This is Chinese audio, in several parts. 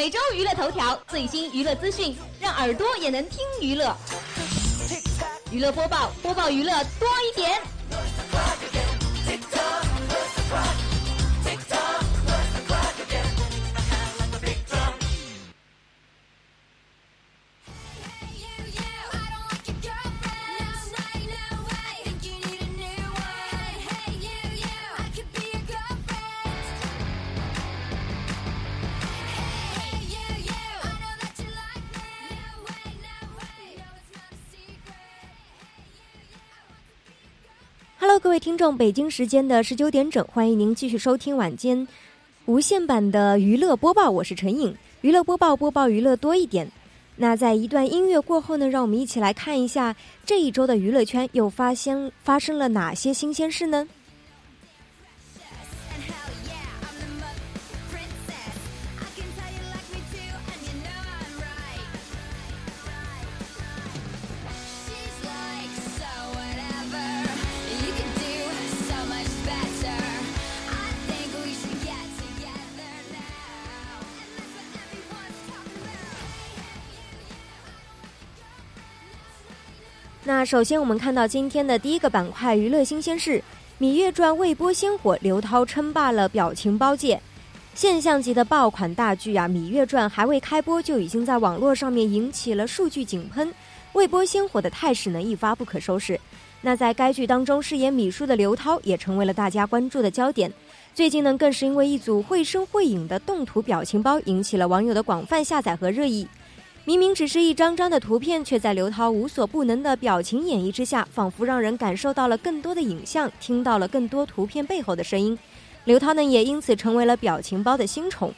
每周娱乐头条，最新娱乐资讯，让耳朵也能听娱乐。娱乐播报，播报娱乐多一点。各位听众，北京时间的十九点整，欢迎您继续收听晚间无线版的娱乐播报，我是陈颖。娱乐播报，播报娱乐多一点。那在一段音乐过后呢，让我们一起来看一下这一周的娱乐圈又发生发生了哪些新鲜事呢？那首先，我们看到今天的第一个板块娱乐新鲜事：《芈月传》未播先火，刘涛称霸了表情包界。现象级的爆款大剧啊，《芈月传》还未开播就已经在网络上面引起了数据井喷，未播先火的态势呢一发不可收拾。那在该剧当中饰演芈姝的刘涛也成为了大家关注的焦点。最近呢，更是因为一组绘声绘影的动图表情包引起了网友的广泛下载和热议。明明只是一张张的图片，却在刘涛无所不能的表情演绎之下，仿佛让人感受到了更多的影像，听到了更多图片背后的声音。刘涛呢，也因此成为了表情包的新宠。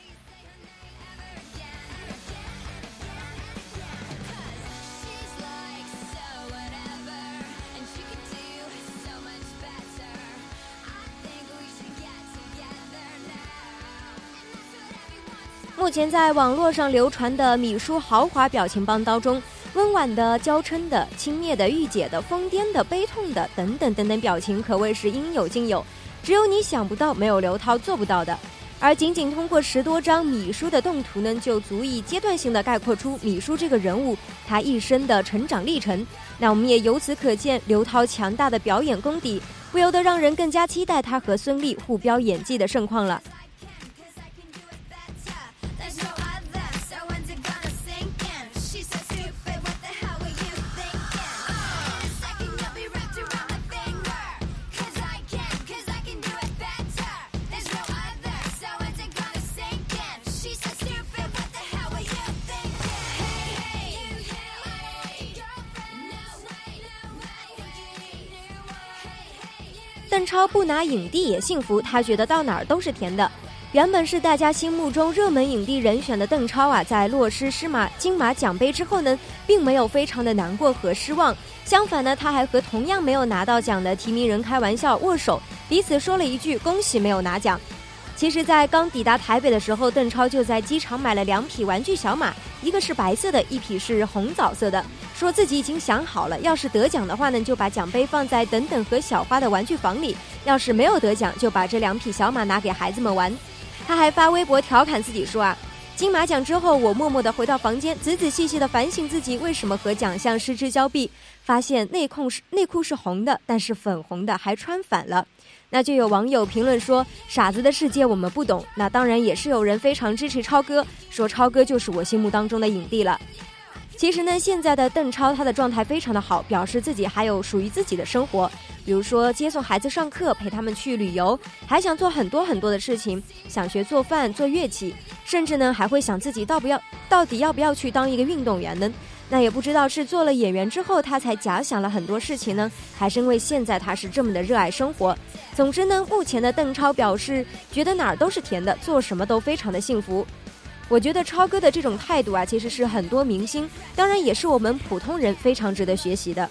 目前在网络上流传的米叔豪华表情包当中，温婉的、娇嗔的、轻蔑的、御姐的、疯癫的、悲痛的等等等等表情，可谓是应有尽有。只有你想不到，没有刘涛做不到的。而仅仅通过十多张米叔的动图呢，就足以阶段性的概括出米叔这个人物他一生的成长历程。那我们也由此可见刘涛强大的表演功底，不由得让人更加期待他和孙俪互飙演技的盛况了。邓超不拿影帝也幸福，他觉得到哪儿都是甜的。原本是大家心目中热门影帝人选的邓超啊，在落失狮马金马奖杯之后呢，并没有非常的难过和失望。相反呢，他还和同样没有拿到奖的提名人开玩笑握手，彼此说了一句恭喜没有拿奖。其实，在刚抵达台北的时候，邓超就在机场买了两匹玩具小马，一个是白色的，一匹是红枣色的。说自己已经想好了，要是得奖的话呢，就把奖杯放在等等和小花的玩具房里；要是没有得奖，就把这两匹小马拿给孩子们玩。他还发微博调侃自己说啊，金马奖之后，我默默地回到房间，仔仔细细地反省自己为什么和奖项失之交臂，发现内裤是内裤是红的，但是粉红的还穿反了。那就有网友评论说：“傻子的世界我们不懂。”那当然也是有人非常支持超哥，说超哥就是我心目当中的影帝了。其实呢，现在的邓超他的状态非常的好，表示自己还有属于自己的生活，比如说接送孩子上课，陪他们去旅游，还想做很多很多的事情，想学做饭、做乐器，甚至呢还会想自己到不要到底要不要去当一个运动员呢？那也不知道是做了演员之后他才假想了很多事情呢，还是因为现在他是这么的热爱生活。总之呢，目前的邓超表示觉得哪儿都是甜的，做什么都非常的幸福。我觉得超哥的这种态度啊，其实是很多明星，当然也是我们普通人非常值得学习的。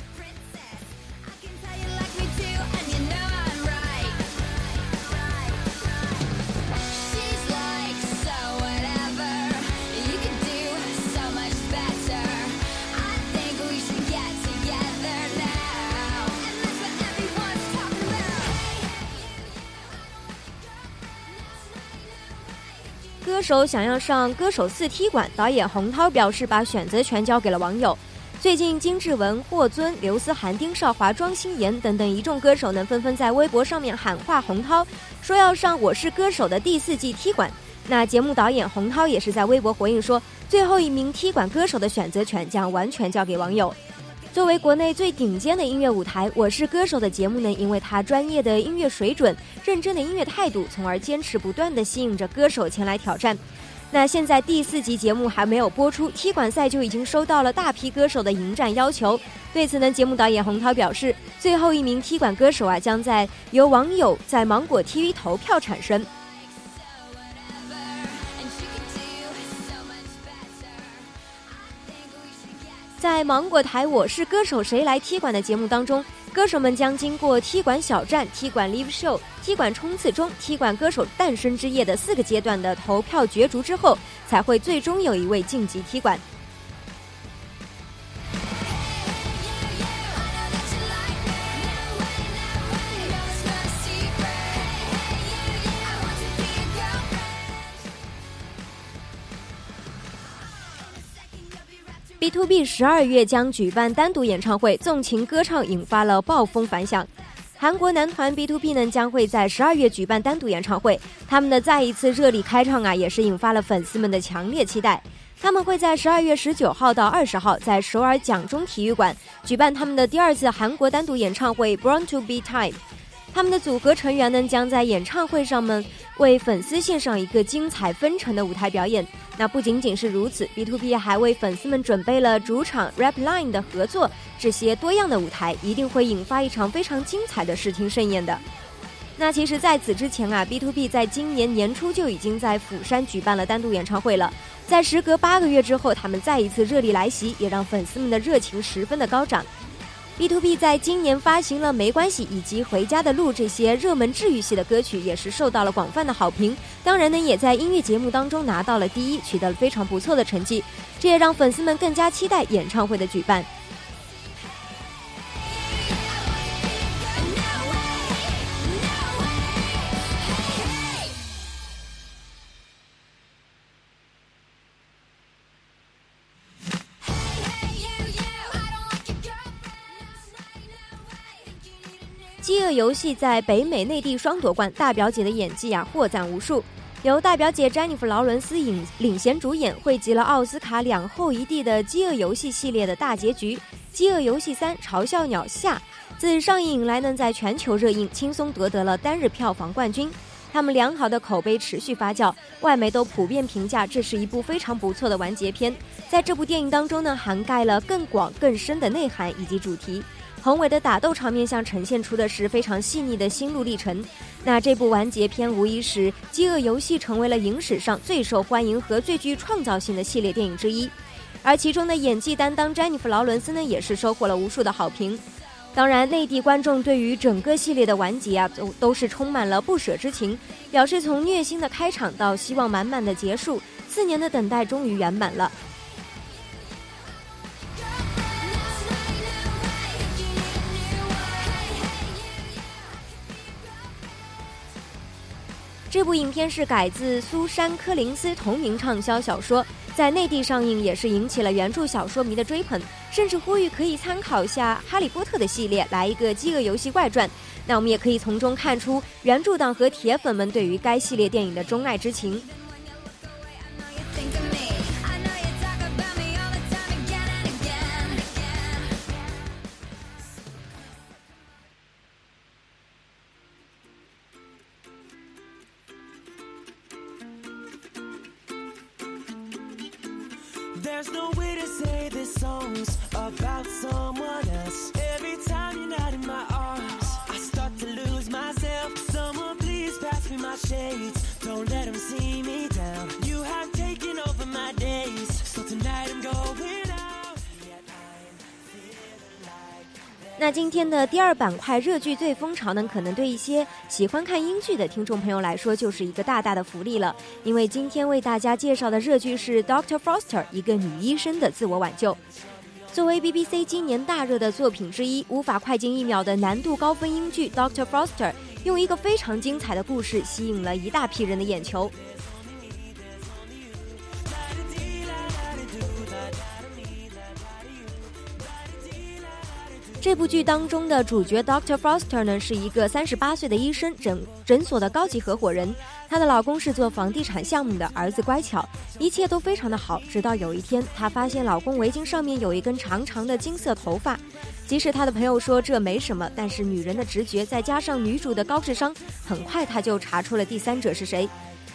手想要上《歌手四》踢馆，导演洪涛表示把选择权交给了网友。最近，金志文、霍尊、刘思涵、丁少华、庄心妍等等一众歌手呢，纷纷在微博上面喊话洪涛，说要上《我是歌手》的第四季踢馆。那节目导演洪涛也是在微博回应说，最后一名踢馆歌手的选择权将完全交给网友。作为国内最顶尖的音乐舞台，《我是歌手》的节目呢，因为他专业的音乐水准、认真的音乐态度，从而坚持不断的吸引着歌手前来挑战。那现在第四集节目还没有播出，踢馆赛就已经收到了大批歌手的迎战要求。对此呢，节目导演洪涛表示，最后一名踢馆歌手啊，将在由网友在芒果 TV 投票产生。在芒果台《我是歌手谁来踢馆》的节目当中，歌手们将经过踢馆小站、踢馆 live show、踢馆冲刺中、踢馆歌手诞生之夜的四个阶段的投票角逐之后，才会最终有一位晋级踢馆。B to B 十二月将举办单独演唱会，纵情歌唱引发了暴风反响。韩国男团 B to B 呢将会在十二月举办单独演唱会，他们的再一次热力开唱啊，也是引发了粉丝们的强烈期待。他们会在十二月十九号到二十号在首尔蒋中体育馆举办他们的第二次韩国单独演唱会 Born to Be Time。他们的组合成员呢，将在演唱会上们为粉丝献上一个精彩纷呈的舞台表演。那不仅仅是如此，B to B 还为粉丝们准备了主场 Rap Line 的合作，这些多样的舞台一定会引发一场非常精彩的视听盛宴的。那其实，在此之前啊，B to B 在今年年初就已经在釜山举办了单独演唱会了。在时隔八个月之后，他们再一次热力来袭，也让粉丝们的热情十分的高涨。B to B 在今年发行了《没关系》以及《回家的路》这些热门治愈系的歌曲，也是受到了广泛的好评。当然呢，也在音乐节目当中拿到了第一，取得了非常不错的成绩。这也让粉丝们更加期待演唱会的举办。游戏在北美、内地双夺冠，大表姐的演技啊获赞无数。由大表姐詹妮弗·劳伦斯领领衔主演，汇集了奥斯卡两后一帝的饥饿游戏系列的大结局《饥饿游戏三：嘲笑鸟下》。自上映以来呢，在全球热映，轻松夺得了单日票房冠军。他们良好的口碑持续发酵，外媒都普遍评价这是一部非常不错的完结篇。在这部电影当中呢，涵盖了更广更深的内涵以及主题。宏伟的打斗场面下呈现出的是非常细腻的心路历程。那这部完结篇无疑使《饥饿游戏》成为了影史上最受欢迎和最具创造性的系列电影之一。而其中的演技担当詹妮弗·劳伦斯呢，也是收获了无数的好评。当然，内地观众对于整个系列的完结啊，都都是充满了不舍之情，表示从虐心的开场到希望满满的结束，四年的等待终于圆满了。这部影片是改自苏珊·柯林斯同名畅销小说，在内地上映也是引起了原著小说迷的追捧，甚至呼吁可以参考下《哈利波特》的系列，来一个《饥饿游戏外传》。那我们也可以从中看出原著党和铁粉们对于该系列电影的钟爱之情。那今天的第二板块热剧最风潮呢，可能对一些喜欢看英剧的听众朋友来说，就是一个大大的福利了。因为今天为大家介绍的热剧是《Doctor Foster》，一个女医生的自我挽救。作为 BBC 今年大热的作品之一，无法快进一秒的难度高分英剧《Doctor Foster》，用一个非常精彩的故事吸引了一大批人的眼球。这部剧当中的主角 Doctor Foster 呢，是一个三十八岁的医生，诊诊所的高级合伙人。她的老公是做房地产项目的，儿子乖巧，一切都非常的好。直到有一天，她发现老公围巾上面有一根长长的金色头发。即使她的朋友说这没什么，但是女人的直觉再加上女主的高智商，很快她就查出了第三者是谁。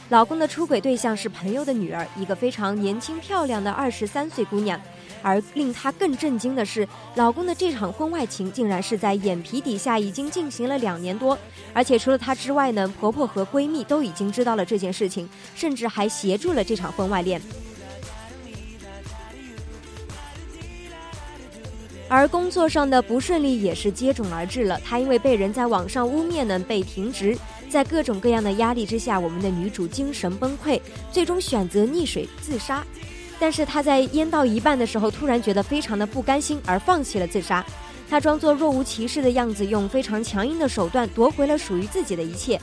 老公的出轨对象是朋友的女儿，一个非常年轻漂亮的二十三岁姑娘。而令她更震惊的是，老公的这场婚外情竟然是在眼皮底下已经进行了两年多，而且除了她之外呢，婆婆和闺蜜都已经知道了这件事情，甚至还协助了这场婚外恋。而工作上的不顺利也是接踵而至了，她因为被人在网上污蔑呢，被停职，在各种各样的压力之下，我们的女主精神崩溃，最终选择溺水自杀。但是他在淹到一半的时候，突然觉得非常的不甘心，而放弃了自杀。他装作若无其事的样子，用非常强硬的手段夺回了属于自己的一切。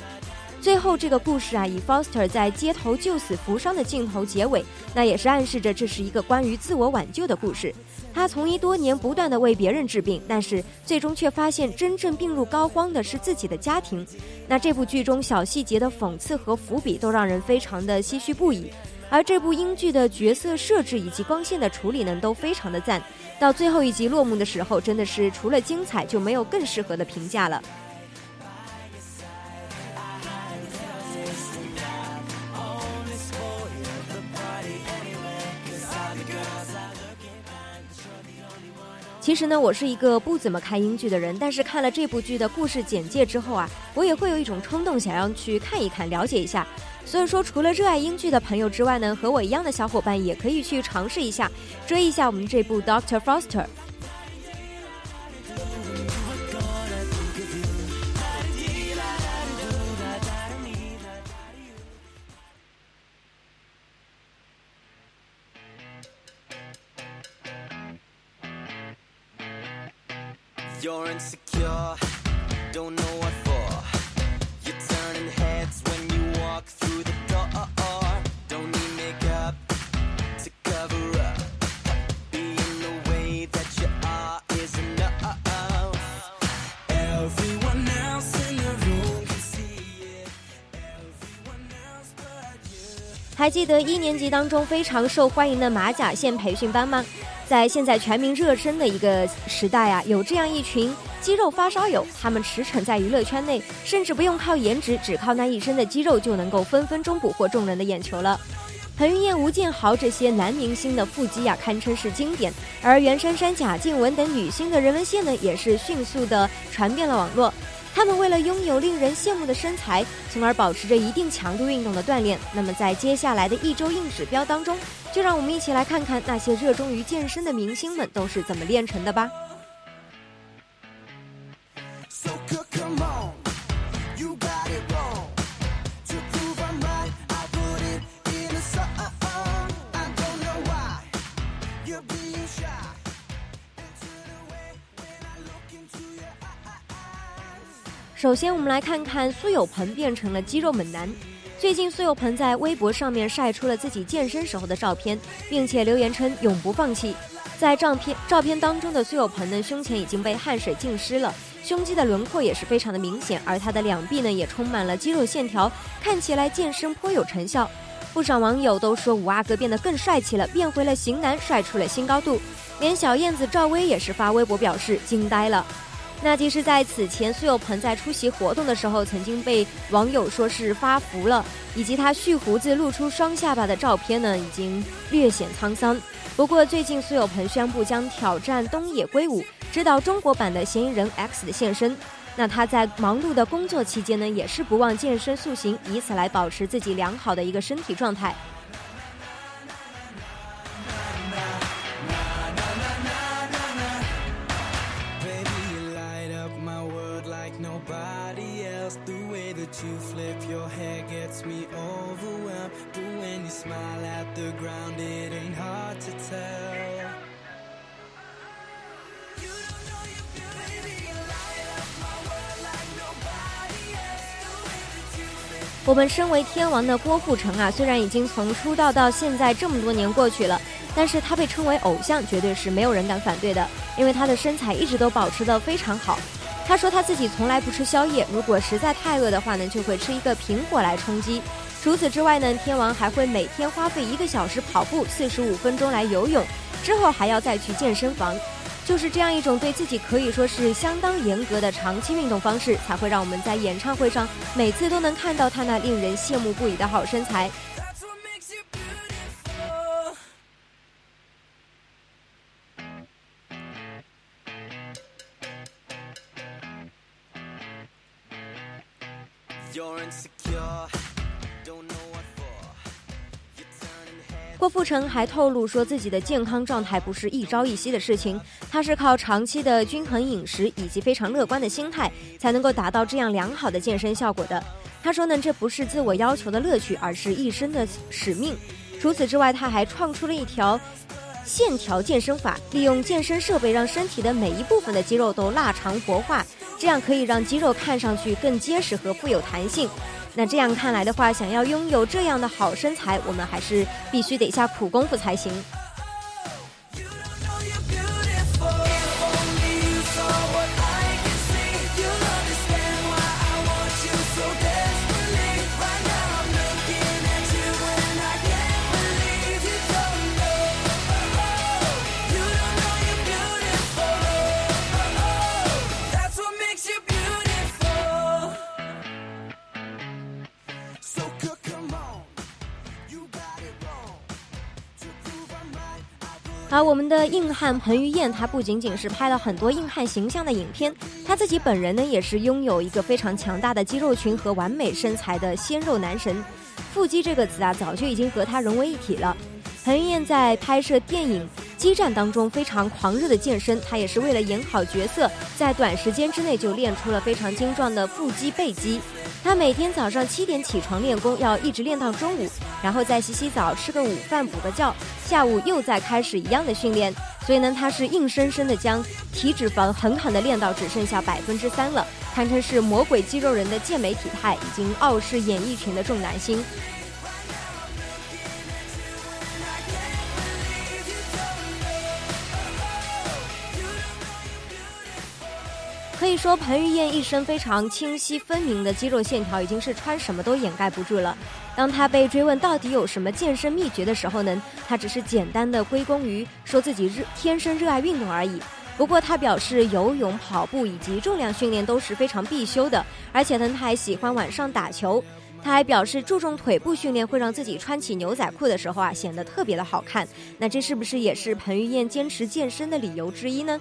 最后，这个故事啊，以 Foster 在街头救死扶伤的镜头结尾，那也是暗示着这是一个关于自我挽救的故事。他从医多年，不断的为别人治病，但是最终却发现真正病入膏肓的是自己的家庭。那这部剧中小细节的讽刺和伏笔，都让人非常的唏嘘不已。而这部英剧的角色设置以及光线的处理呢，都非常的赞。到最后一集落幕的时候，真的是除了精彩，就没有更适合的评价了。其实呢，我是一个不怎么看英剧的人，但是看了这部剧的故事简介之后啊，我也会有一种冲动，想要去看一看，了解一下。所以说，除了热爱英剧的朋友之外呢，和我一样的小伙伴也可以去尝试一下，追一下我们这部《Doctor Foster》。还记得一年级当中非常受欢迎的马甲线培训班吗？在现在全民热身的一个时代啊，有这样一群肌肉发烧友，他们驰骋在娱乐圈内，甚至不用靠颜值，只靠那一身的肌肉就能够分分钟捕获众人的眼球了。彭于晏、吴建豪这些男明星的腹肌啊，堪称是经典；而袁姗姗、贾静雯等女星的人文线呢，也是迅速的传遍了网络。他们为了拥有令人羡慕的身材，从而保持着一定强度运动的锻炼。那么，在接下来的一周硬指标当中，就让我们一起来看看那些热衷于健身的明星们都是怎么练成的吧。首先，我们来看看苏有朋变成了肌肉猛男。最近，苏有朋在微博上面晒出了自己健身时候的照片，并且留言称永不放弃。在照片照片当中的苏有朋呢，胸前已经被汗水浸湿了，胸肌的轮廓也是非常的明显，而他的两臂呢也充满了肌肉线条，看起来健身颇有成效。不少网友都说五阿哥变得更帅气了，变回了型男，帅出了新高度。连小燕子赵薇也是发微博表示惊呆了。那即使在此前，苏有朋在出席活动的时候，曾经被网友说是发福了，以及他蓄胡子露出双下巴的照片呢，已经略显沧桑。不过最近，苏有朋宣布将挑战东野圭吾，指导中国版的嫌疑人 X 的现身。那他在忙碌的工作期间呢，也是不忘健身塑形，以此来保持自己良好的一个身体状态。To flip your head gets me overwhelmed doing a smile at the ground it ain't hard to tell you don't know you're giving me a lie of my word like nobody else we're into。我们身为天王的郭富城啊，虽然已经从出道到现在这么多年过去了，但是他被称为偶像，绝对是没有人敢反对的。因为他的身材一直都保持得非常好。他说他自己从来不吃宵夜，如果实在太饿的话呢，就会吃一个苹果来充饥。除此之外呢，天王还会每天花费一个小时跑步，四十五分钟来游泳，之后还要再去健身房。就是这样一种对自己可以说是相当严格的长期运动方式，才会让我们在演唱会上每次都能看到他那令人羡慕不已的好身材。郭富城还透露说，自己的健康状态不是一朝一夕的事情，他是靠长期的均衡饮食以及非常乐观的心态，才能够达到这样良好的健身效果的。他说呢，这不是自我要求的乐趣，而是一生的使命。除此之外，他还创出了一条线条健身法，利用健身设备让身体的每一部分的肌肉都拉长活化，这样可以让肌肉看上去更结实和富有弹性。那这样看来的话，想要拥有这样的好身材，我们还是必须得下苦功夫才行。而我们的硬汉彭于晏，他不仅仅是拍了很多硬汉形象的影片，他自己本人呢，也是拥有一个非常强大的肌肉群和完美身材的鲜肉男神。腹肌这个词啊，早就已经和他融为一体了。彭于晏在拍摄电影《激战》当中非常狂热的健身，他也是为了演好角色，在短时间之内就练出了非常精壮的腹肌背肌。他每天早上七点起床练功，要一直练到中午，然后再洗洗澡，吃个午饭，补个觉，下午又再开始一样的训练。所以呢，他是硬生生的将体脂肪狠狠的练到只剩下百分之三了，堪称是魔鬼肌肉人的健美体态，已经傲视演艺群的众男星。以说，彭于晏一身非常清晰分明的肌肉线条，已经是穿什么都掩盖不住了。当他被追问到底有什么健身秘诀的时候呢，他只是简单的归功于说自己热天生热爱运动而已。不过他表示，游泳、跑步以及重量训练都是非常必修的，而且呢，他还喜欢晚上打球。他还表示，注重腿部训练会让自己穿起牛仔裤的时候啊，显得特别的好看。那这是不是也是彭于晏坚持健身的理由之一呢？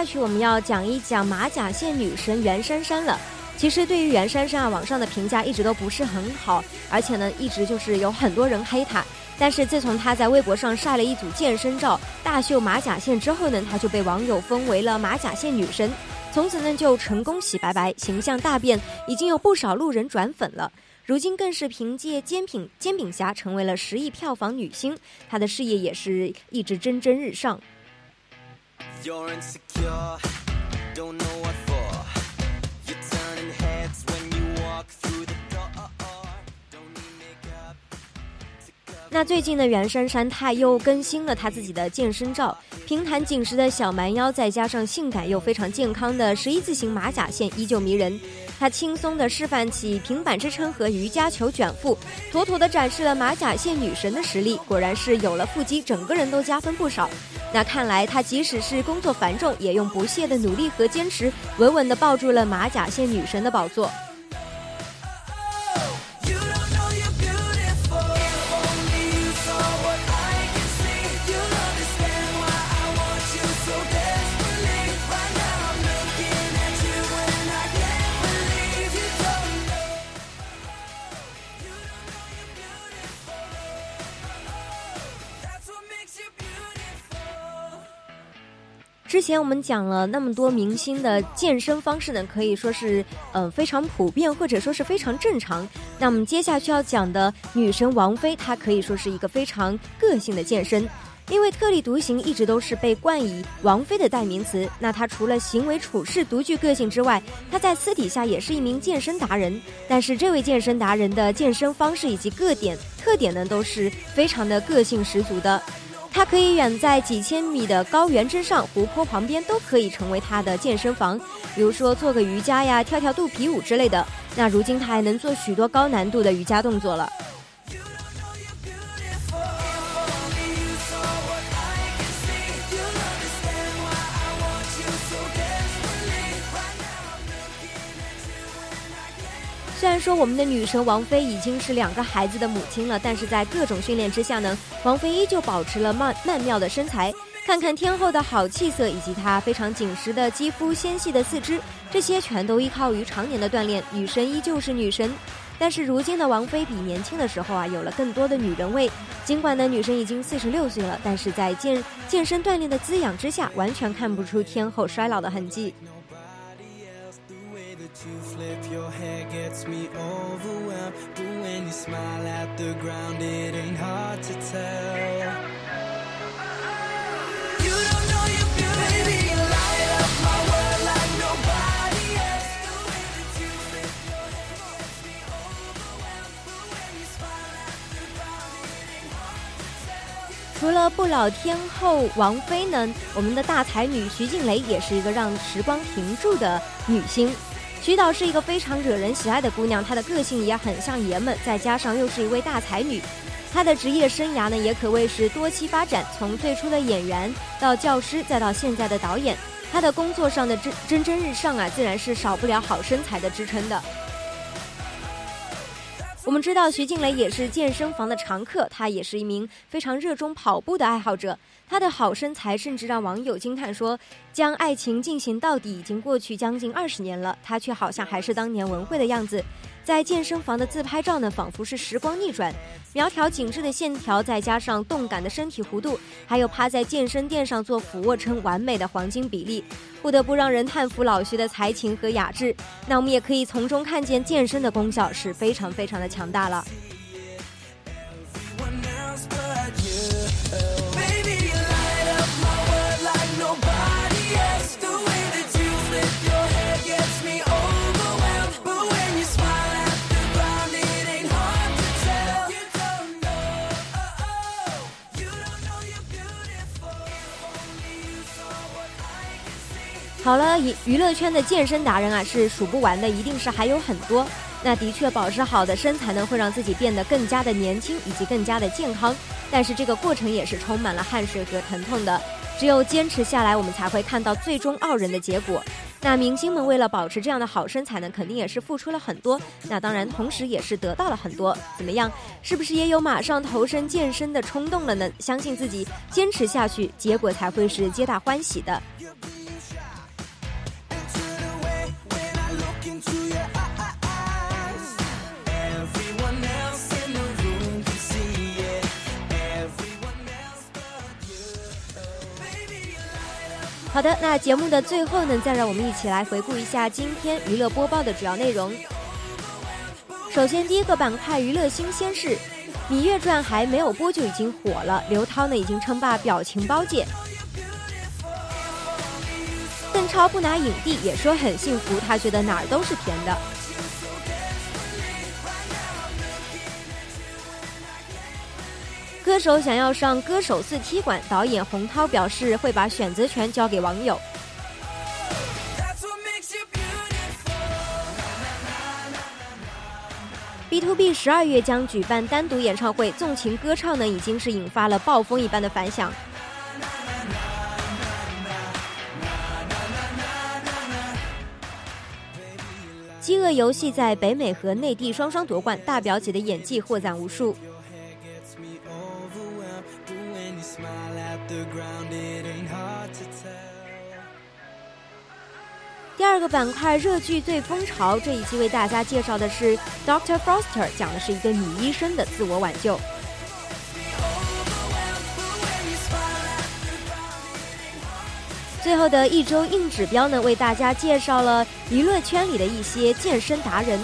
下去我们要讲一讲马甲线女神袁姗姗了。其实对于袁姗姗啊，网上的评价一直都不是很好，而且呢，一直就是有很多人黑她。但是自从她在微博上晒了一组健身照，大秀马甲线之后呢，她就被网友封为了马甲线女神，从此呢就成功洗白白，形象大变，已经有不少路人转粉了。如今更是凭借煎饼煎饼侠成为了十亿票房女星，她的事业也是一直蒸蒸日上。You're insecure, don't know what for. You're turning heads when you walk through the door. Don't need makeup. 那最近呢，袁姗姗她又更新了她自己的健身照，平坦紧实的小蛮腰，再加上性感又非常健康的十一字形马甲线，依旧迷人。她轻松地示范起平板支撑和瑜伽球卷腹，妥妥地展示了马甲线女神的实力。果然是有了腹肌，整个人都加分不少。那看来，她即使是工作繁重，也用不懈的努力和坚持，稳稳地抱住了马甲线女神的宝座。之前我们讲了那么多明星的健身方式呢，可以说是呃非常普遍，或者说是非常正常。那么接下去要讲的女神王菲，她可以说是一个非常个性的健身，因为特立独行一直都是被冠以王菲的代名词。那她除了行为处事独具个性之外，她在私底下也是一名健身达人。但是这位健身达人的健身方式以及个点特点呢，都是非常的个性十足的。它可以远在几千米的高原之上、湖泊旁边，都可以成为它的健身房。比如说做个瑜伽呀、跳跳肚皮舞之类的。那如今它还能做许多高难度的瑜伽动作了。虽然说我们的女神王菲已经是两个孩子的母亲了，但是在各种训练之下呢，王菲依旧保持了曼曼妙的身材。看看天后的好气色，以及她非常紧实的肌肤、纤细的四肢，这些全都依靠于常年的锻炼。女神依旧是女神，但是如今的王菲比年轻的时候啊，有了更多的女人味。尽管呢，女神已经四十六岁了，但是在健健身锻炼的滋养之下，完全看不出天后衰老的痕迹。Gets me overwhelmed but when you smile at the ground it ain't hard to tell you don't know you baby you light up my world like nobody else the way that you flip your hair gets me overwhelmed but when you smile at the ground it ain't hard to tell 除了不老天后王菲呢我们的大才女徐静蕾也是一个让时光停住的女星徐导是一个非常惹人喜爱的姑娘，她的个性也很像爷们，再加上又是一位大才女，她的职业生涯呢也可谓是多期发展，从最初的演员到教师，再到现在的导演，她的工作上的蒸蒸蒸日上啊，自然是少不了好身材的支撑的。我们知道徐静蕾也是健身房的常客，她也是一名非常热衷跑步的爱好者。她的好身材甚至让网友惊叹说：“将爱情进行到底已经过去将近二十年了，她却好像还是当年文慧的样子。”在健身房的自拍照呢，仿佛是时光逆转，苗条紧致的线条，再加上动感的身体弧度，还有趴在健身垫上做俯卧撑完美的黄金比例，不得不让人叹服老徐的才情和雅致。那我们也可以从中看见健身的功效是非常非常的强大了。好了，娱娱乐圈的健身达人啊是数不完的，一定是还有很多。那的确，保持好的身材呢，会让自己变得更加的年轻，以及更加的健康。但是这个过程也是充满了汗水和疼痛的。只有坚持下来，我们才会看到最终傲人的结果。那明星们为了保持这样的好身材呢，肯定也是付出了很多。那当然，同时也是得到了很多。怎么样？是不是也有马上投身健身的冲动了呢？相信自己，坚持下去，结果才会是皆大欢喜的。好的，那节目的最后呢，再让我们一起来回顾一下今天娱乐播报的主要内容。首先，第一个板块娱乐新鲜事，《芈月传》还没有播就已经火了，刘涛呢已经称霸表情包界。邓超不拿影帝也说很幸福，他觉得哪儿都是甜的。歌手想要上歌手四踢馆，导演洪涛表示会把选择权交给网友。B to B 十二月将举办单独演唱会，纵情歌唱呢已经是引发了暴风一般的反响。饥饿游戏在北美和内地双双夺冠，大表姐的演技获赞无数。Do any smile at the ground it ain't hard to tell 第二个板块热剧最风潮，这一期为大家介绍的是《Doctor Foster》，讲的是一个女医生的自我挽救。最后的一周硬指标呢，为大家介绍了娱乐圈里的一些健身达人。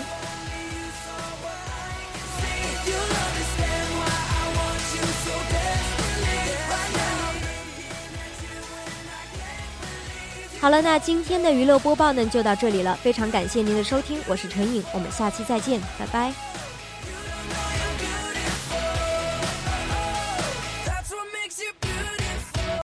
好了，那今天的娱乐播报呢就到这里了，非常感谢您的收听，我是陈颖，我们下期再见，拜拜。